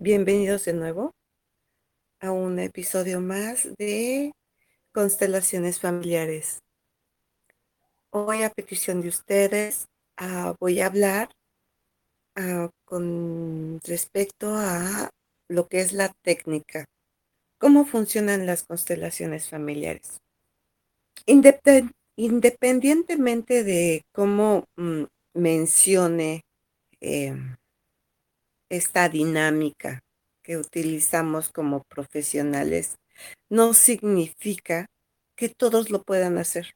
Bienvenidos de nuevo a un episodio más de Constelaciones Familiares. Hoy a petición de ustedes ah, voy a hablar ah, con respecto a lo que es la técnica, cómo funcionan las constelaciones familiares. independientemente de cómo mm, mencione em, esta dinámica que utilizamos como profesionales, no significa que todos lo puedan hacer,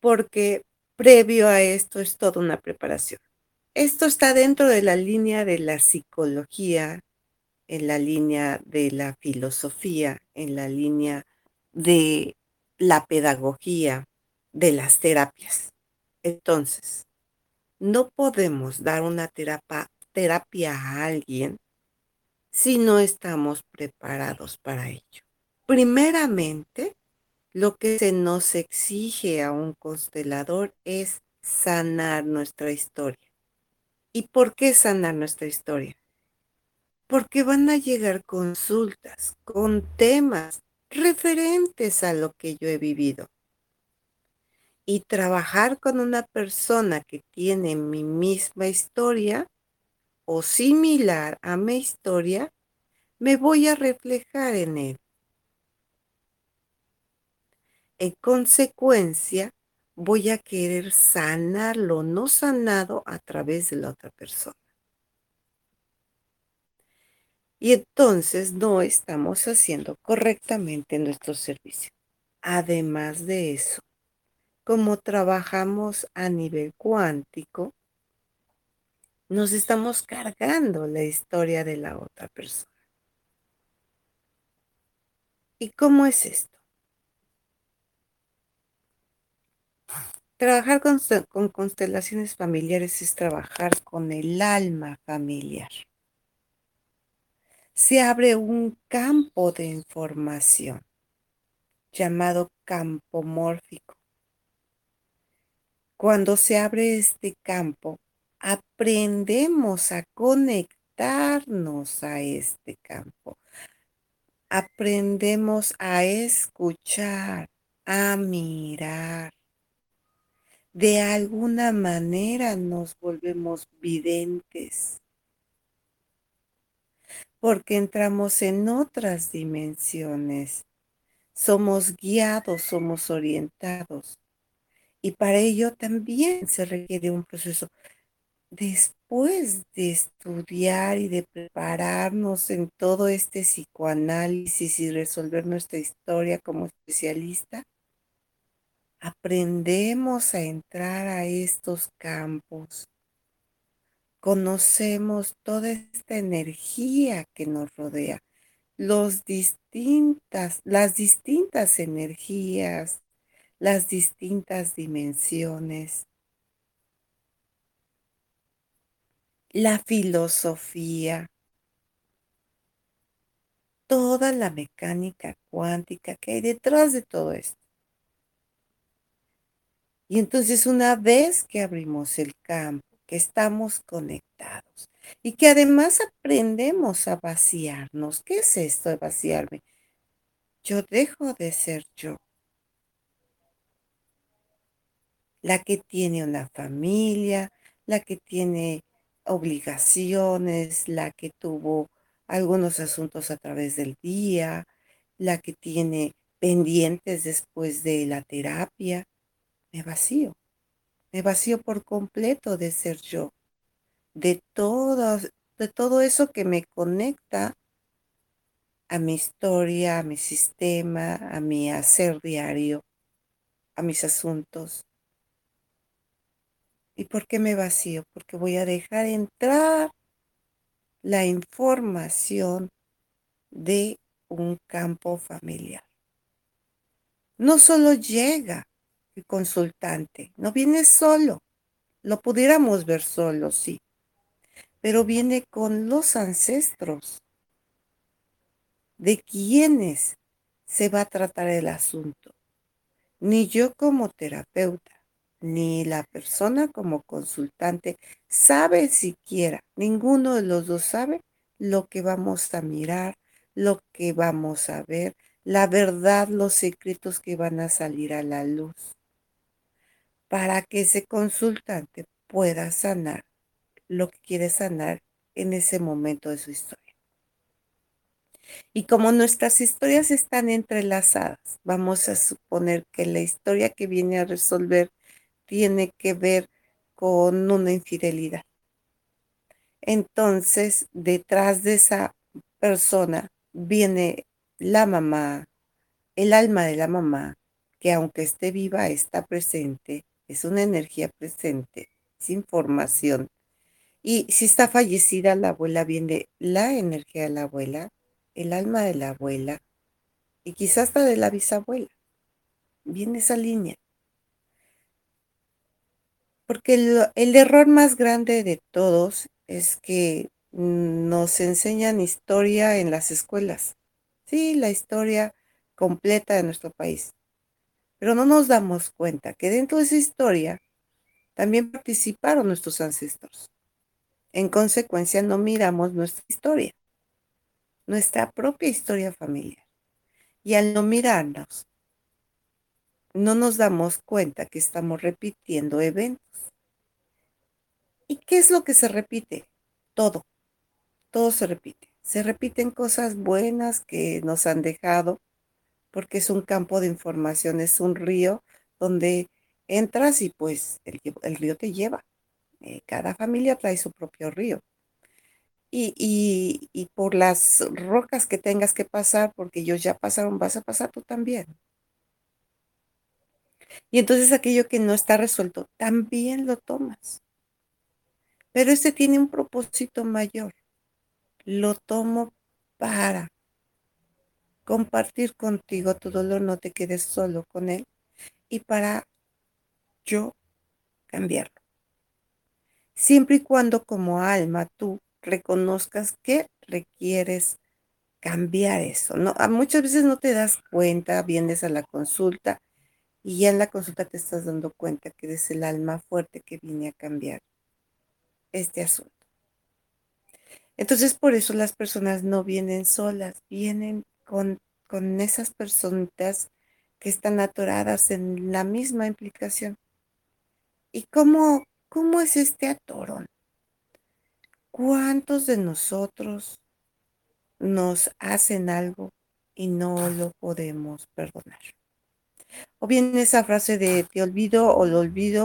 porque previo a esto es toda una preparación. Esto está dentro de la línea de la psicología, en la línea de la filosofía, en la línea de la pedagogía, de las terapias. Entonces, no podemos dar una terapia, terapia a alguien si no estamos preparados para ello. Primeramente, lo que se nos exige a un constelador es sanar nuestra historia. ¿Y por qué sanar nuestra historia? porque van a llegar consultas con temas referentes a lo que yo he vivido. Y trabajar con una persona que tiene mi misma historia o similar a mi historia, me voy a reflejar en él. En consecuencia, voy a querer sanar lo no sanado a través de la otra persona. Y entonces no estamos haciendo correctamente nuestro servicio. Además de eso, como trabajamos a nivel cuántico, nos estamos cargando la historia de la otra persona. ¿Y cómo es esto? Trabajar con, con, constelaciones familiares es trabajar con el alma familiar se abre un campo de información llamado campo mórfico. Cuando se abre este campo, aprendemos a conectarnos a este campo. Aprendemos a escuchar, a mirar. De alguna manera nos volvemos videntes porque entramos en otras dimensiones. Somos guiados, somos orientados. Y para ello también se requiere un proceso. Después de estudiar y de prepararnos en todo este psicoanálisis y resolver nuestra historia como especialista, aprendemos a entrar a estos campos. Conocemos toda esta energía que nos rodea, los distintas, las distintas energías, las distintas dimensiones, la filosofía, toda la mecánica cuántica que hay detrás de todo esto. Y entonces una vez que abrimos el campo, estamos conectados y que además aprendemos a vaciarnos. ¿Qué es esto de vaciarme? Yo dejo de ser yo. La que tiene una familia, la que tiene obligaciones, la que tuvo algunos asuntos a través del día, la que tiene pendientes después de la terapia, me vacío. Me vacío por completo de ser yo, de todo, de todo eso que me conecta a mi historia, a mi sistema, a mi hacer diario, a mis asuntos. ¿Y por qué me vacío? Porque voy a dejar entrar la información de un campo familiar. No solo llega el consultante, no viene solo. Lo pudiéramos ver solo, sí, pero viene con los ancestros de quienes se va a tratar el asunto. Ni yo como terapeuta, ni la persona como consultante sabe siquiera, ninguno de los dos sabe lo que vamos a mirar, lo que vamos a ver, la verdad, los secretos que van a salir a la luz, para que ese consultante pueda sanar lo que quiere sanar en ese momento de su historia. Y como nuestras historias están entrelazadas, vamos a suponer que la historia que viene a resolver tiene que ver con una infidelidad. Entonces, detrás de esa persona viene la mamá, el alma de la mamá, que aunque esté viva, está presente, es una energía presente, es información. Y si está fallecida la abuela, viene la energía de la abuela, el alma de la abuela y quizás hasta de la bisabuela. Viene esa línea. Porque el, error más grande de todos es que nos enseñan historia en las escuelas. Sí, la historia completa de nuestro país. Pero no nos damos cuenta que dentro de esa historia también participaron nuestros ancestros. En consecuencia, no miramos nuestra historia, nuestra propia historia familiar. Y al no mirarnos, no nos damos cuenta que estamos repitiendo eventos. ¿Y qué es lo que se repite? Todo todo se repite. Se repiten cosas buenas que nos han dejado, porque es un campo de información, es un río donde entras y pues el, río te lleva. Eh, cada familia trae su propio río. Y, y, por las rocas que tengas que pasar, porque ellos ya pasaron, vas a pasar tú también. Y entonces aquello que no está resuelto, también lo tomas. Pero este tiene un propósito mayor lo tomo para compartir contigo tu dolor, no te quedes solo con él y para yo cambiarlo. Siempre y cuando como alma tú reconozcas que requieres cambiar eso. No, muchas veces no te das cuenta, vienes a la consulta y ya en la consulta te estás dando cuenta que eres el alma fuerte que viene a cambiar este asunto. Entonces por eso las personas no vienen solas, vienen con, con esas personitas que están atoradas en la misma implicación. ¿Y cómo, cómo es este atorón? ¿Cuántos de nosotros nos hacen algo y no lo podemos perdonar? O bien esa frase de te olvido o lo olvido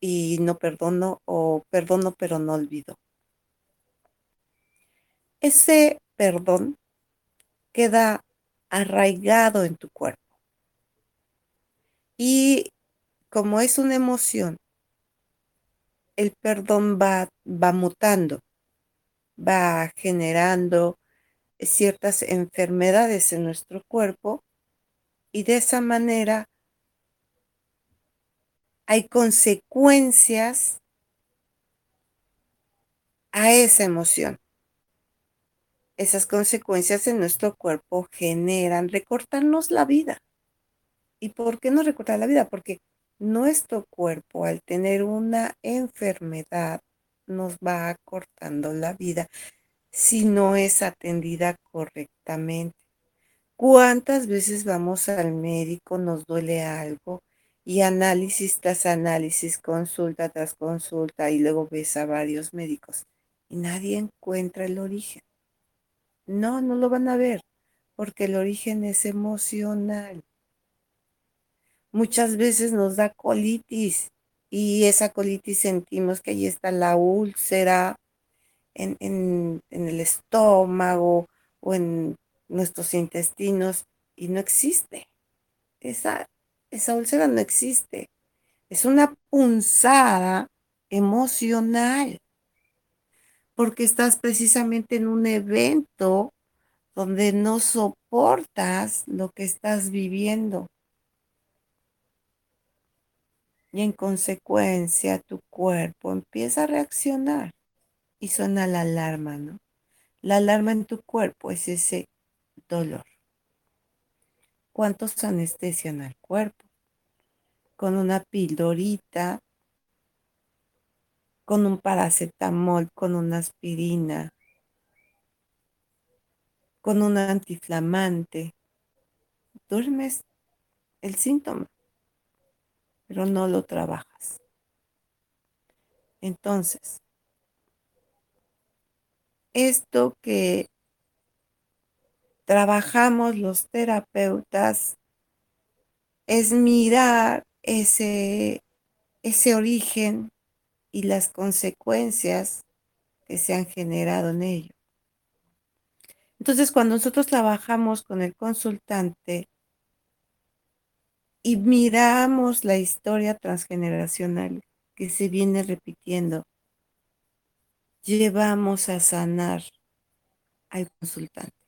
y no perdono o perdono pero no olvido ese perdón queda arraigado en tu cuerpo. Y como es una emoción, el perdón va, va mutando, va generando ciertas enfermedades en nuestro cuerpo y de esa manera hay consecuencias a esa emoción esas consecuencias en nuestro cuerpo generan recortarnos la vida. ¿Y por qué no recortar la vida? Porque nuestro cuerpo al tener una enfermedad nos va acortando la vida si no es atendida correctamente. ¿Cuántas veces vamos al médico, nos duele algo y análisis tras análisis, consulta tras consulta y luego ves a varios médicos y nadie encuentra el origen? No, no lo van a ver, porque el origen es emocional. Muchas veces nos da colitis y esa colitis sentimos que ahí está la úlcera en, en, el estómago o en nuestros intestinos y no existe. Esa, esa úlcera no existe. es una punzada emocional, porque estás precisamente en un evento donde no soportas lo que estás viviendo. Y en consecuencia tu cuerpo empieza a reaccionar y suena la alarma, ¿no? La alarma en tu cuerpo es ese dolor. ¿Cuántos anestesian al cuerpo? Con una pildorita, con un paracetamol, con una aspirina, con un antiinflamante. Duermes el síntoma pero no lo trabajas. Entonces, esto que trabajamos los terapeutas es mirar ese, ese origen y las consecuencias que se han generado en ello. Entonces, cuando nosotros trabajamos con el consultante, y miramos la historia transgeneracional que se viene repitiendo, llevamos a sanar al consultante.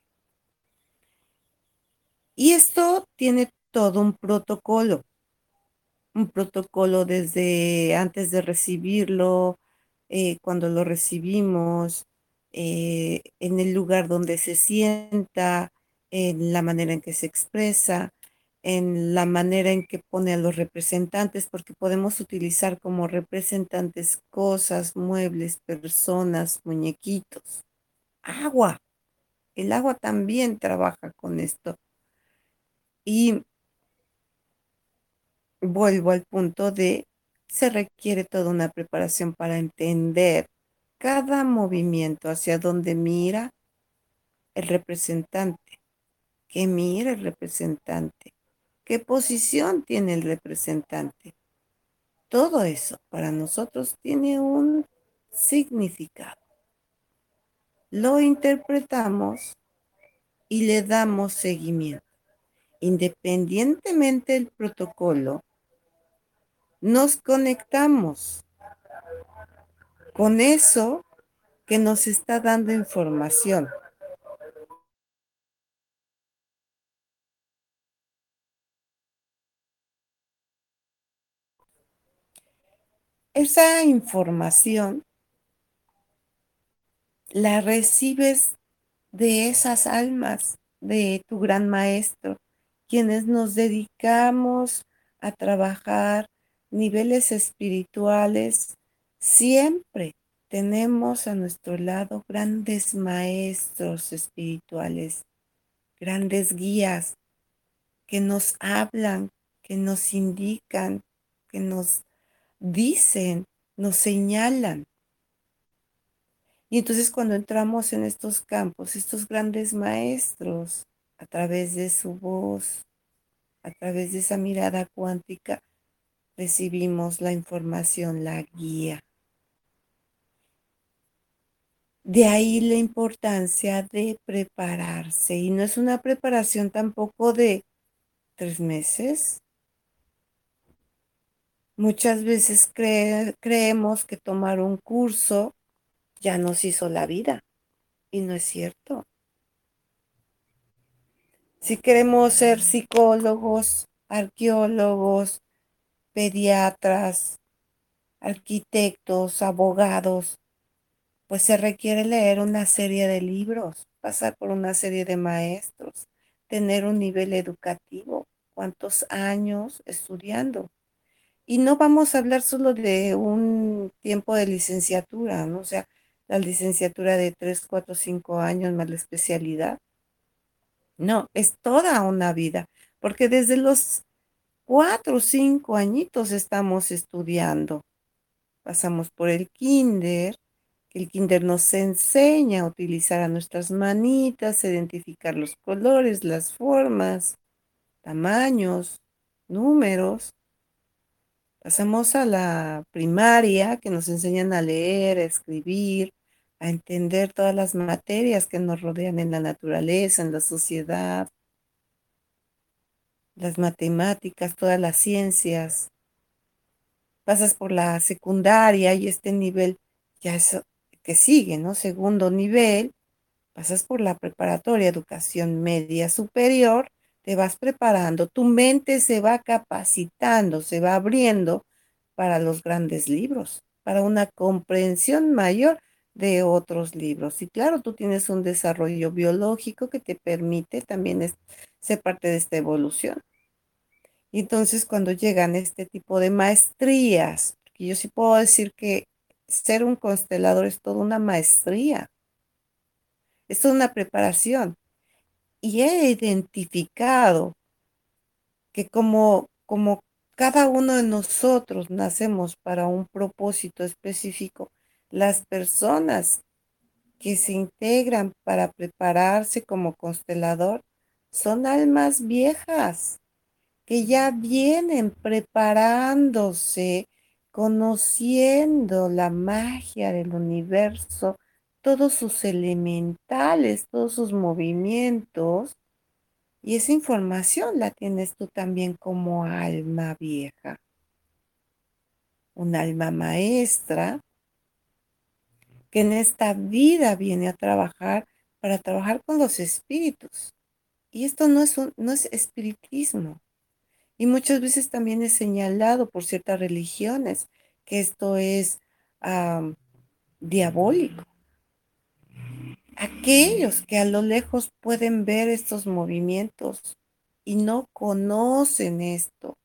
Y esto tiene todo un protocolo, un protocolo desde antes de recibirlo, eh, cuando lo recibimos, eh, en el lugar donde se sienta, en la manera en que se expresa, en la manera en que pone a los representantes, porque podemos utilizar como representantes cosas, muebles, personas, muñequitos, agua. El agua también trabaja con esto. Y vuelvo al punto de, se requiere toda una preparación para entender cada movimiento hacia donde mira el representante, que mira el representante, ¿Qué posición tiene el representante? Todo eso para nosotros tiene un significado. Lo interpretamos y le damos seguimiento. Independientemente del protocolo, nos conectamos con eso que nos está dando información. esa información la recibes de esas almas, de tu gran maestro, quienes nos dedicamos a trabajar niveles espirituales, siempre tenemos a nuestro lado grandes maestros espirituales, grandes guías que nos hablan, que nos indican, que nos dicen, nos señalan. Y entonces cuando entramos en estos campos, estos grandes maestros, a través de su voz, a través de esa mirada cuántica, recibimos la información, la guía. De ahí la importancia de prepararse. Y no es una preparación tampoco de tres meses, Muchas veces creemos que tomar un curso ya nos hizo la vida y no es cierto. Si queremos ser psicólogos, arqueólogos, pediatras, arquitectos, abogados, pues se requiere leer una serie de libros, pasar por una serie de maestros, tener un nivel educativo, cuántos años estudiando. Y no vamos a hablar solo de un tiempo de licenciatura, ¿no? O sea, la licenciatura de 3, 4, 5 años más la especialidad. No, es toda una vida, porque desde los 4 o 5 añitos estamos estudiando. Pasamos por el kinder, el kinder nos enseña a utilizar a nuestras manitas, identificar los colores, las formas, tamaños, números Pasamos a la primaria, que nos enseñan a leer, a escribir, a entender todas las materias que nos rodean en la naturaleza, en la sociedad, las matemáticas, todas las ciencias. pasas por la secundaria y este nivel ya es que sigue, ¿no? Segundo nivel, pasas por la preparatoria, educación media superior, te vas preparando, tu mente se va capacitando, se va abriendo para los grandes libros, para una comprensión mayor de otros libros. Y claro, tú tienes un desarrollo biológico que te permite también ser parte de esta evolución. Y entonces cuando llegan este tipo de maestrías, yo sí puedo decir que ser un constelador es toda una maestría, es toda una preparación. Y he identificado que como, como cada uno de nosotros nacemos para un propósito específico, las personas que se integran para prepararse como constelador son almas viejas que ya vienen preparándose, conociendo la magia del universo, todos sus elementales, todos sus movimientos. Y esa información la tienes tú también como alma vieja. Un alma maestra que en esta vida viene a trabajar para trabajar con los espíritus. Y esto no es, un, no es espiritismo. Y muchas veces también es señalado por ciertas religiones que esto es diabólico. Aquellos que a lo lejos pueden ver estos movimientos y no conocen esto,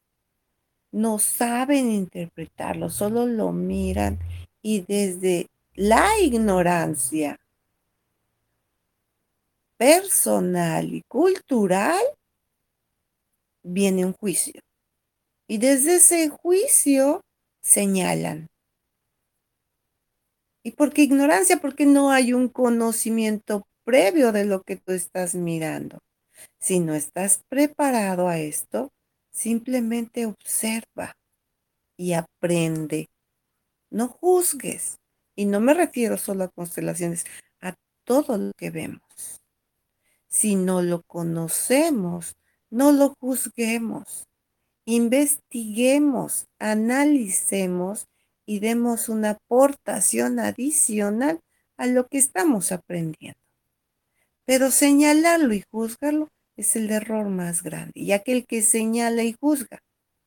no saben interpretarlo, solo lo miran y desde la ignorancia personal y cultural, viene un juicio. Y desde ese juicio señalan. ¿Y por qué ignorancia? Porque no hay un conocimiento previo de lo que tú estás mirando. Si no estás preparado a esto, simplemente observa y aprende. No juzgues. Y no me refiero solo a constelaciones, a todo lo que vemos. Si no lo conocemos, no lo juzguemos. Investiguemos, analicemos y demos una aportación adicional a lo que estamos aprendiendo. Pero señalarlo y juzgarlo es el error más grande. Y aquel que señala y juzga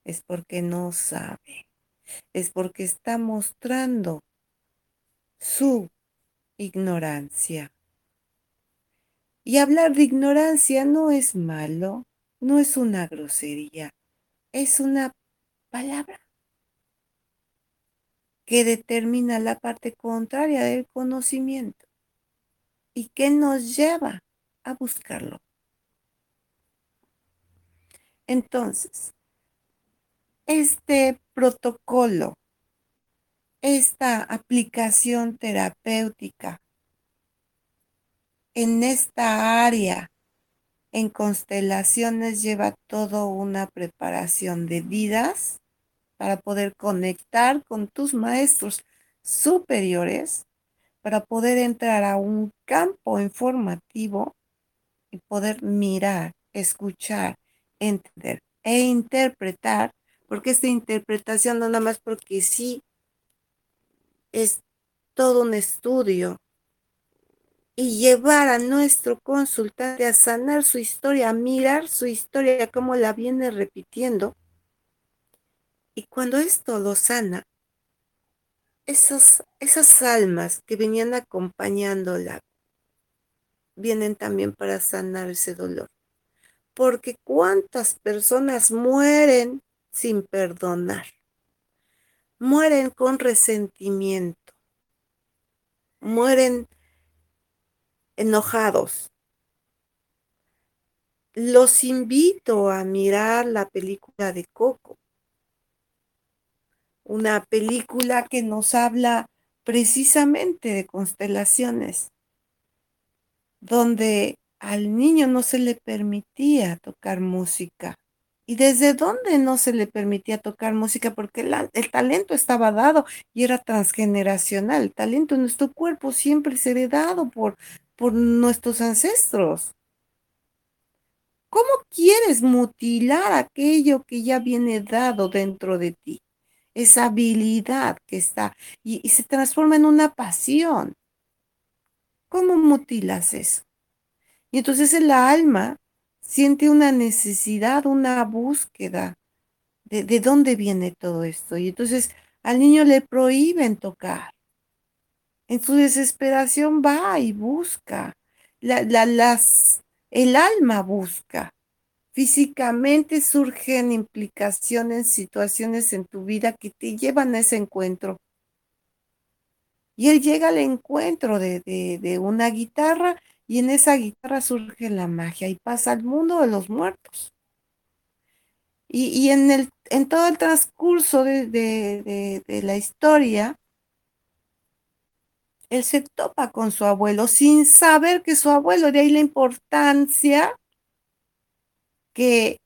es porque no sabe, es porque está mostrando su ignorancia. Y hablar de ignorancia no es malo, no es una grosería, es una palabra que determina la parte contraria del conocimiento y que nos lleva a buscarlo. Entonces, este protocolo esta aplicación terapéutica en esta área en constelaciones lleva toda una preparación de vidas para poder conectar con tus maestros superiores, para poder entrar a un campo informativo y poder mirar, escuchar, entender e interpretar, porque esta interpretación no nada más porque sí es todo un estudio y llevar a nuestro consultante a sanar su historia, a mirar su historia, como la viene repitiendo. Y cuando esto lo sana, esos, esas almas que venían acompañándola vienen también para sanar ese dolor. Porque cuántas personas mueren sin perdonar mueren con resentimiento, mueren enojados. Los invito a mirar la película de Coco, una película que nos habla precisamente de constelaciones, donde al niño no se le permitía tocar música ¿Y desde dónde no se le permitía tocar música? Porque el talento estaba dado y era transgeneracional. El talento en nuestro cuerpo siempre es heredado por, por nuestros ancestros. ¿Cómo quieres mutilar aquello que ya viene dado dentro de ti? esa habilidad que está y, se transforma en una pasión. ¿Cómo mutilas eso? Y entonces el alma siente una necesidad, una búsqueda de, de dónde viene todo esto. Y entonces al niño le prohíben tocar. En su desesperación va y busca. La, las, el alma busca. Físicamente surgen implicaciones, situaciones en tu vida que te llevan a ese encuentro. Y él llega al encuentro de, de, una guitarra y en esa guitarra surge la magia y pasa al mundo de los muertos. Y, y en, el, en todo el transcurso de, de la historia, él se topa con su abuelo sin saber que su abuelo, de ahí la importancia que,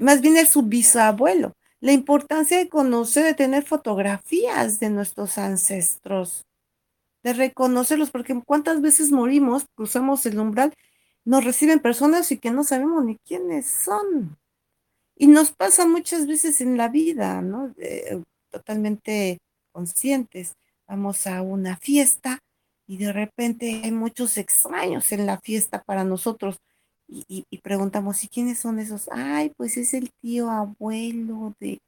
más bien es su bisabuelo, la importancia de conocer, de tener fotografías de nuestros ancestros, de reconocerlos, porque cuántas veces morimos, cruzamos el umbral, nos reciben personas y que no sabemos ni quiénes son. Y nos pasa muchas veces en la vida, ¿no? totalmente conscientes vamos a una fiesta y de repente hay muchos extraños en la fiesta para nosotros y, preguntamos, ¿y quiénes son esos? Ay, pues es el tío abuelo de,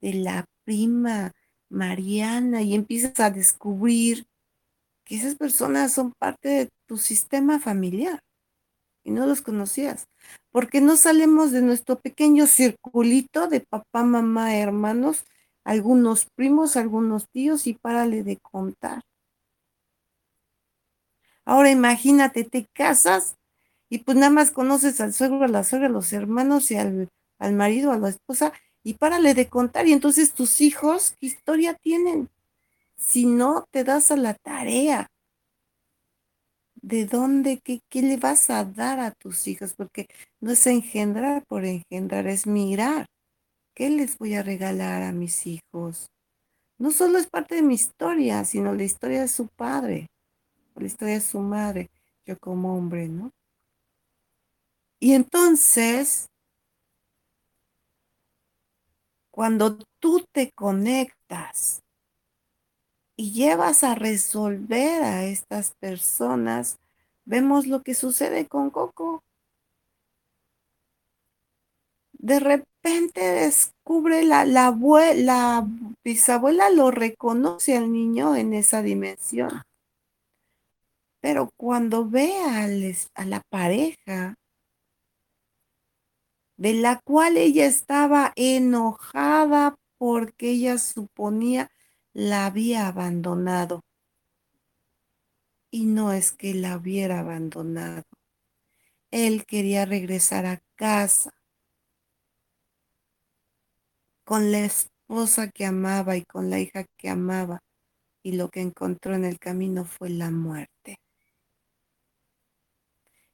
de la prima Mariana y empiezas a descubrir que esas personas son parte de tu sistema familiar y no los conocías, porque no salimos de nuestro pequeño circulito de papá, mamá, hermanos algunos primos, algunos tíos y párale de contar. Ahora imagínate, te casas y pues nada más conoces al suegro, a la suegra, a los hermanos y al, al marido, a la esposa y párale de contar. Y entonces tus hijos, ¿qué historia tienen? Si no te das a la tarea, ¿de dónde, qué, qué le vas a dar a tus hijos? Porque no es engendrar por engendrar, es mirar. ¿Qué les voy a regalar a mis hijos? No solo es parte de mi historia, sino la historia de su padre, la historia de su madre, yo como hombre, ¿no? Y entonces, cuando tú te conectas y llevas a resolver a estas personas, vemos lo que sucede con Coco de repente descubre la, la, la bisabuela lo reconoce al niño en esa dimensión. Pero cuando ve a, a la pareja, de la cual ella estaba enojada porque ella suponía la había abandonado. Y no es que la hubiera abandonado. Él quería regresar a casa con la esposa que amaba y con la hija que amaba, y lo que encontró en el camino fue la muerte.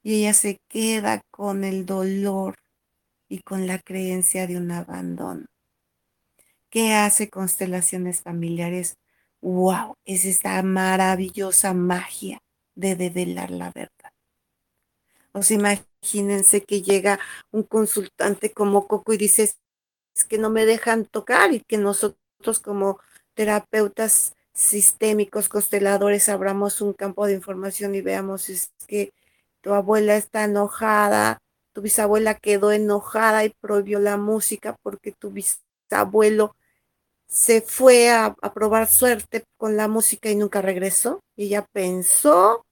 Y ella se queda con el dolor y con la creencia de un abandono. ¿Qué hace constelaciones familiares? ¡Wow! Es esta maravillosa magia de develar la verdad. O sea, imagínense que llega un consultante como Coco y dice, que no me dejan tocar y que nosotros como terapeutas sistémicos, consteladores, abramos un campo de información y veamos es que tu abuela está enojada, tu bisabuela quedó enojada y prohibió la música porque tu bisabuelo se fue a, probar suerte con la música y nunca regresó. Ella pensó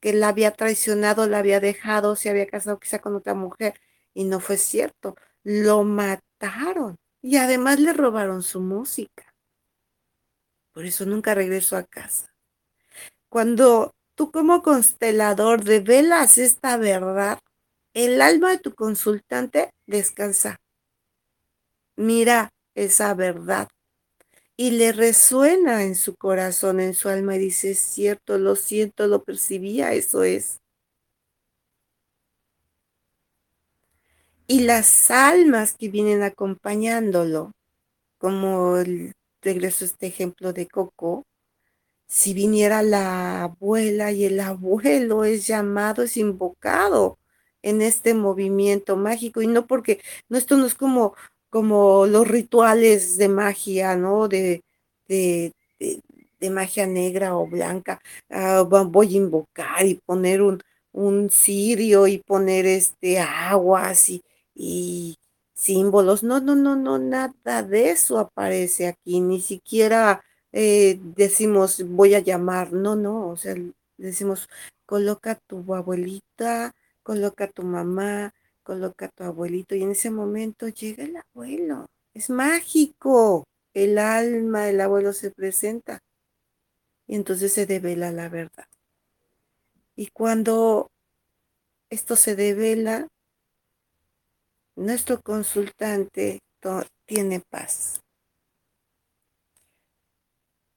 que la había traicionado, la había dejado, se había casado quizá con otra mujer. Y no fue cierto. Lo mató y además le robaron su música. Por eso nunca regresó a casa. Cuando tú como constelador revelas esta verdad, el alma de tu consultante descansa. Mira esa verdad y le resuena en su corazón, en su alma y dice, es cierto, lo siento, lo percibía, eso es. y las almas que vienen acompañándolo, como el, regreso a este ejemplo de Coco, si viniera la abuela y el abuelo es llamado, es invocado en este movimiento mágico y no porque, no esto no es como como los rituales de magia, ¿no? De, de, de, magia negra o blanca. Ah, voy a invocar y poner un, un cirio y poner este aguas y, y símbolos. No, no, no, no, nada de eso aparece aquí. Ni siquiera eh, decimos voy a llamar. No, no, o sea, decimos coloca tu abuelita, coloca tu mamá, coloca tu abuelito y en ese momento llega el abuelo. Es mágico. El alma del abuelo se presenta y entonces se devela la verdad. Y cuando esto se devela, nuestro consultante tiene paz.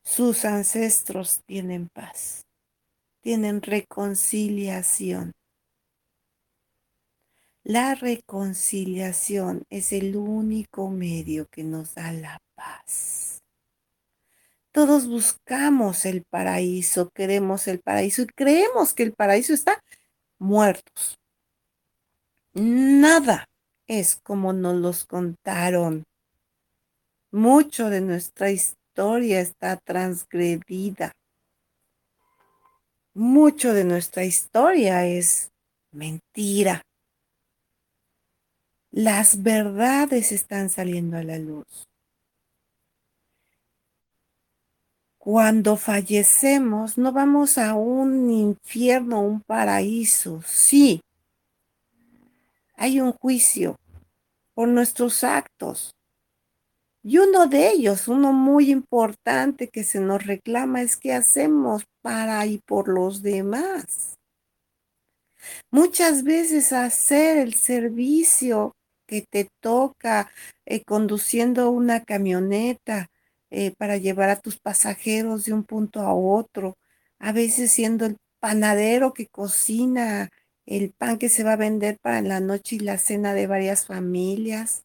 Sus ancestros tienen paz, tienen reconciliación. La reconciliación es el único medio que nos da la paz. Todos buscamos el paraíso, queremos el paraíso y creemos que el paraíso está muertos. Nada es como nos los contaron. Mucho de nuestra historia está transgredida. Mucho de nuestra historia es mentira. Las verdades están saliendo a la luz. Cuando fallecemos, no vamos a un infierno, un paraíso. Sí, hay un juicio por nuestros actos. Y uno de ellos, uno muy importante que se nos reclama es qué hacemos para y por los demás. Muchas veces hacer el servicio que te toca eh, conduciendo una camioneta eh, para llevar a tus pasajeros de un punto a otro, a veces siendo el panadero que cocina el pan que se va a vender para la noche y la cena de varias familias,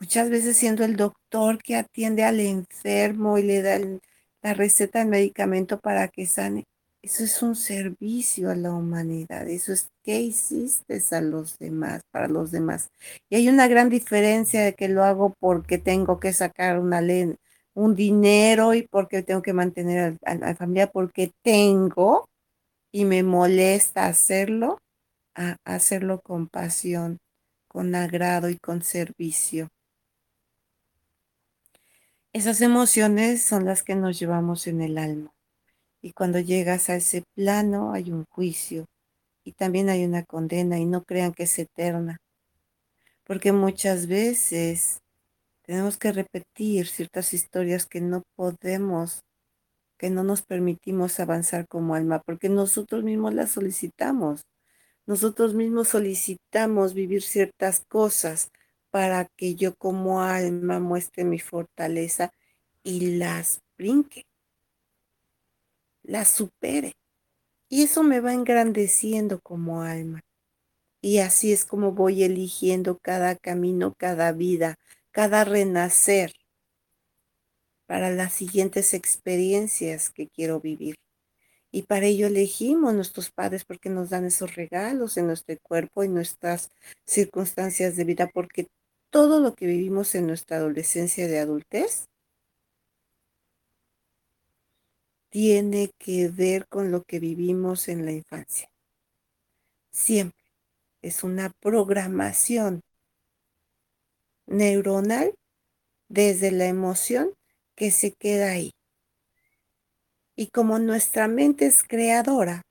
muchas veces siendo el doctor que atiende al enfermo y le da la receta del medicamento para que sane. Eso es un servicio a la humanidad. Eso es qué hiciste a los demás, para los demás. Y hay una gran diferencia de que lo hago porque tengo que sacar un dinero y porque tengo que mantener a, la familia, porque tengo y me molesta hacerlo, hacerlo con pasión, con agrado y con servicio. Esas emociones son las que nos llevamos en el alma. Y cuando llegas a ese plano hay un juicio y también hay una condena y no crean que es eterna. Porque muchas veces tenemos que repetir ciertas historias que no podemos, que no nos permitimos avanzar como alma, porque nosotros mismos las solicitamos. Nosotros mismos solicitamos vivir ciertas cosas para que yo como alma muestre mi fortaleza y las brinque la supere. Y eso me va engrandeciendo como alma. Y así es como voy eligiendo cada camino, cada vida, cada renacer para las siguientes experiencias que quiero vivir. Y para ello elegimos nuestros padres porque nos dan esos regalos en nuestro cuerpo y nuestras circunstancias de vida, porque todo lo que vivimos en nuestra adolescencia de adultez tiene que ver con lo que vivimos en la infancia. Siempre es una programación neuronal desde la emoción que se queda ahí. Y como nuestra mente es creadora,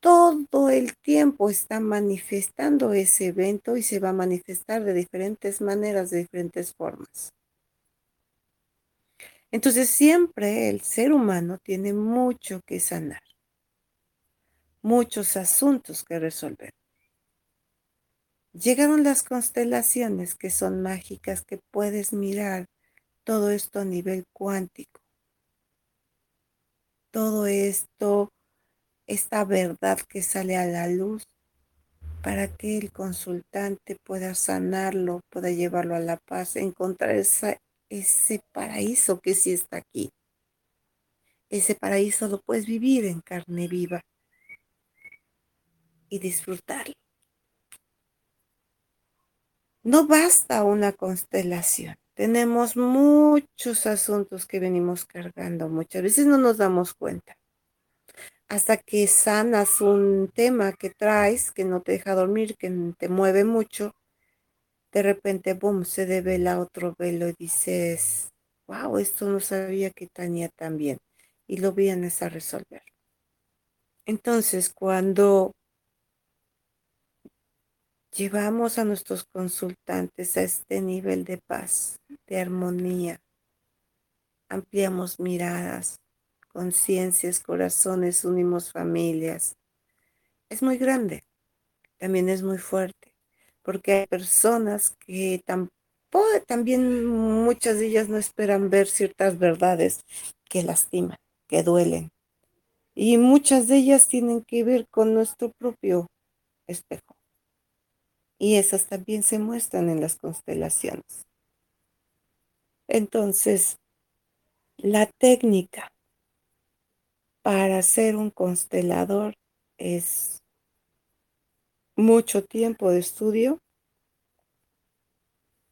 todo el tiempo está manifestando ese evento y se va a manifestar de diferentes maneras, de diferentes formas. Entonces siempre el ser humano tiene mucho que sanar, muchos asuntos que resolver. Llegaron las constelaciones que son mágicas, que puedes mirar todo esto a nivel cuántico. Todo esto, esta verdad que sale a la luz para que el consultante pueda sanarlo, pueda llevarlo a la paz, encontrar esa ese paraíso que sí está aquí. Ese paraíso lo puedes vivir en carne viva y disfrutarlo. no basta una constelación. Tenemos muchos asuntos que venimos cargando. Muchas veces no nos damos cuenta. Hasta que sanas un tema que traes, que no te deja dormir, que te mueve mucho, de repente, boom, se devela otro velo y dices, wow, esto no sabía que tenía tan bien. Y lo vienes a resolver. Entonces, cuando llevamos a nuestros consultantes a este nivel de paz, de armonía, ampliamos miradas, conciencias, corazones, unimos familias. Es muy grande, también es muy fuerte, porque hay personas que también muchas de ellas no esperan ver ciertas verdades que lastiman, que duelen. Y muchas de ellas tienen que ver con nuestro propio espejo. Y esas también se muestran en las constelaciones. Entonces, la técnica para ser un constelador es mucho tiempo de estudio,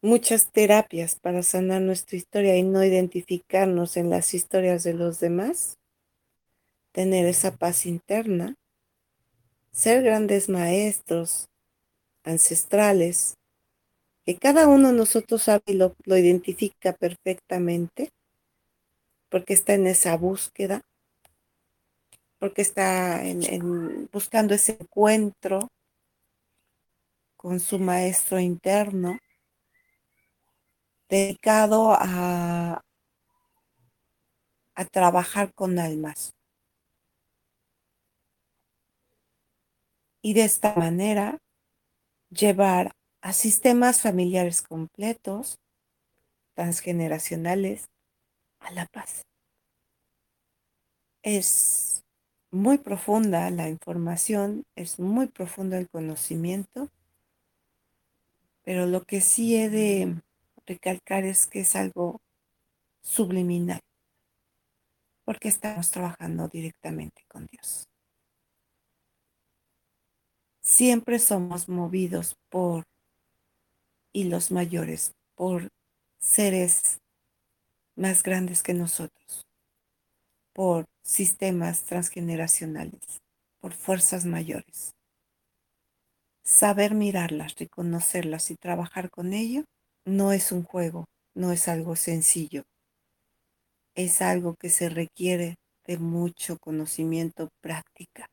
muchas terapias para sanar nuestra historia y no identificarnos en las historias de los demás, tener esa paz interna, ser grandes maestros ancestrales, que cada uno de nosotros sabe y lo, identifica perfectamente, porque está en esa búsqueda, porque está buscando ese encuentro con su maestro interno, dedicado a, a trabajar con almas. Y de esta manera llevar a sistemas familiares completos, transgeneracionales, a la paz. Es muy profunda la información, es muy profundo el conocimiento, pero lo que sí he de recalcar es que es algo subliminal, porque estamos trabajando directamente con Dios siempre somos movidos por, y los mayores, por seres más grandes que nosotros, por sistemas transgeneracionales, por fuerzas mayores. Saber mirarlas, reconocerlas y trabajar con ello no es un juego, no es algo sencillo. Es algo que se requiere de mucho conocimiento, práctica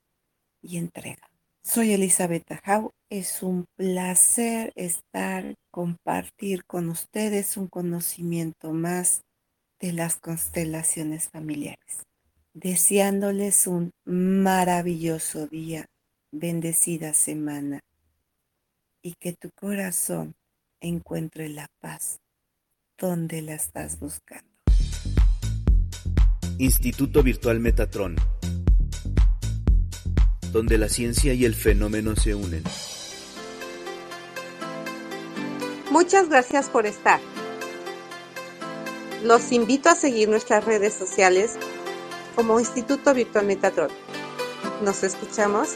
y entrega. Soy Elizabeth Ajau. Es un placer estar, compartir con ustedes un conocimiento más de las constelaciones familiares. Deseándoles un maravilloso día, bendecida semana y que tu corazón encuentre la paz donde la estás buscando. Instituto Virtual Metatron donde la ciencia y el fenómeno se unen. Muchas gracias por estar. Los invito a seguir nuestras redes sociales como Instituto Virtual Metatron. Nos escuchamos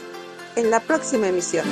en la próxima emisión.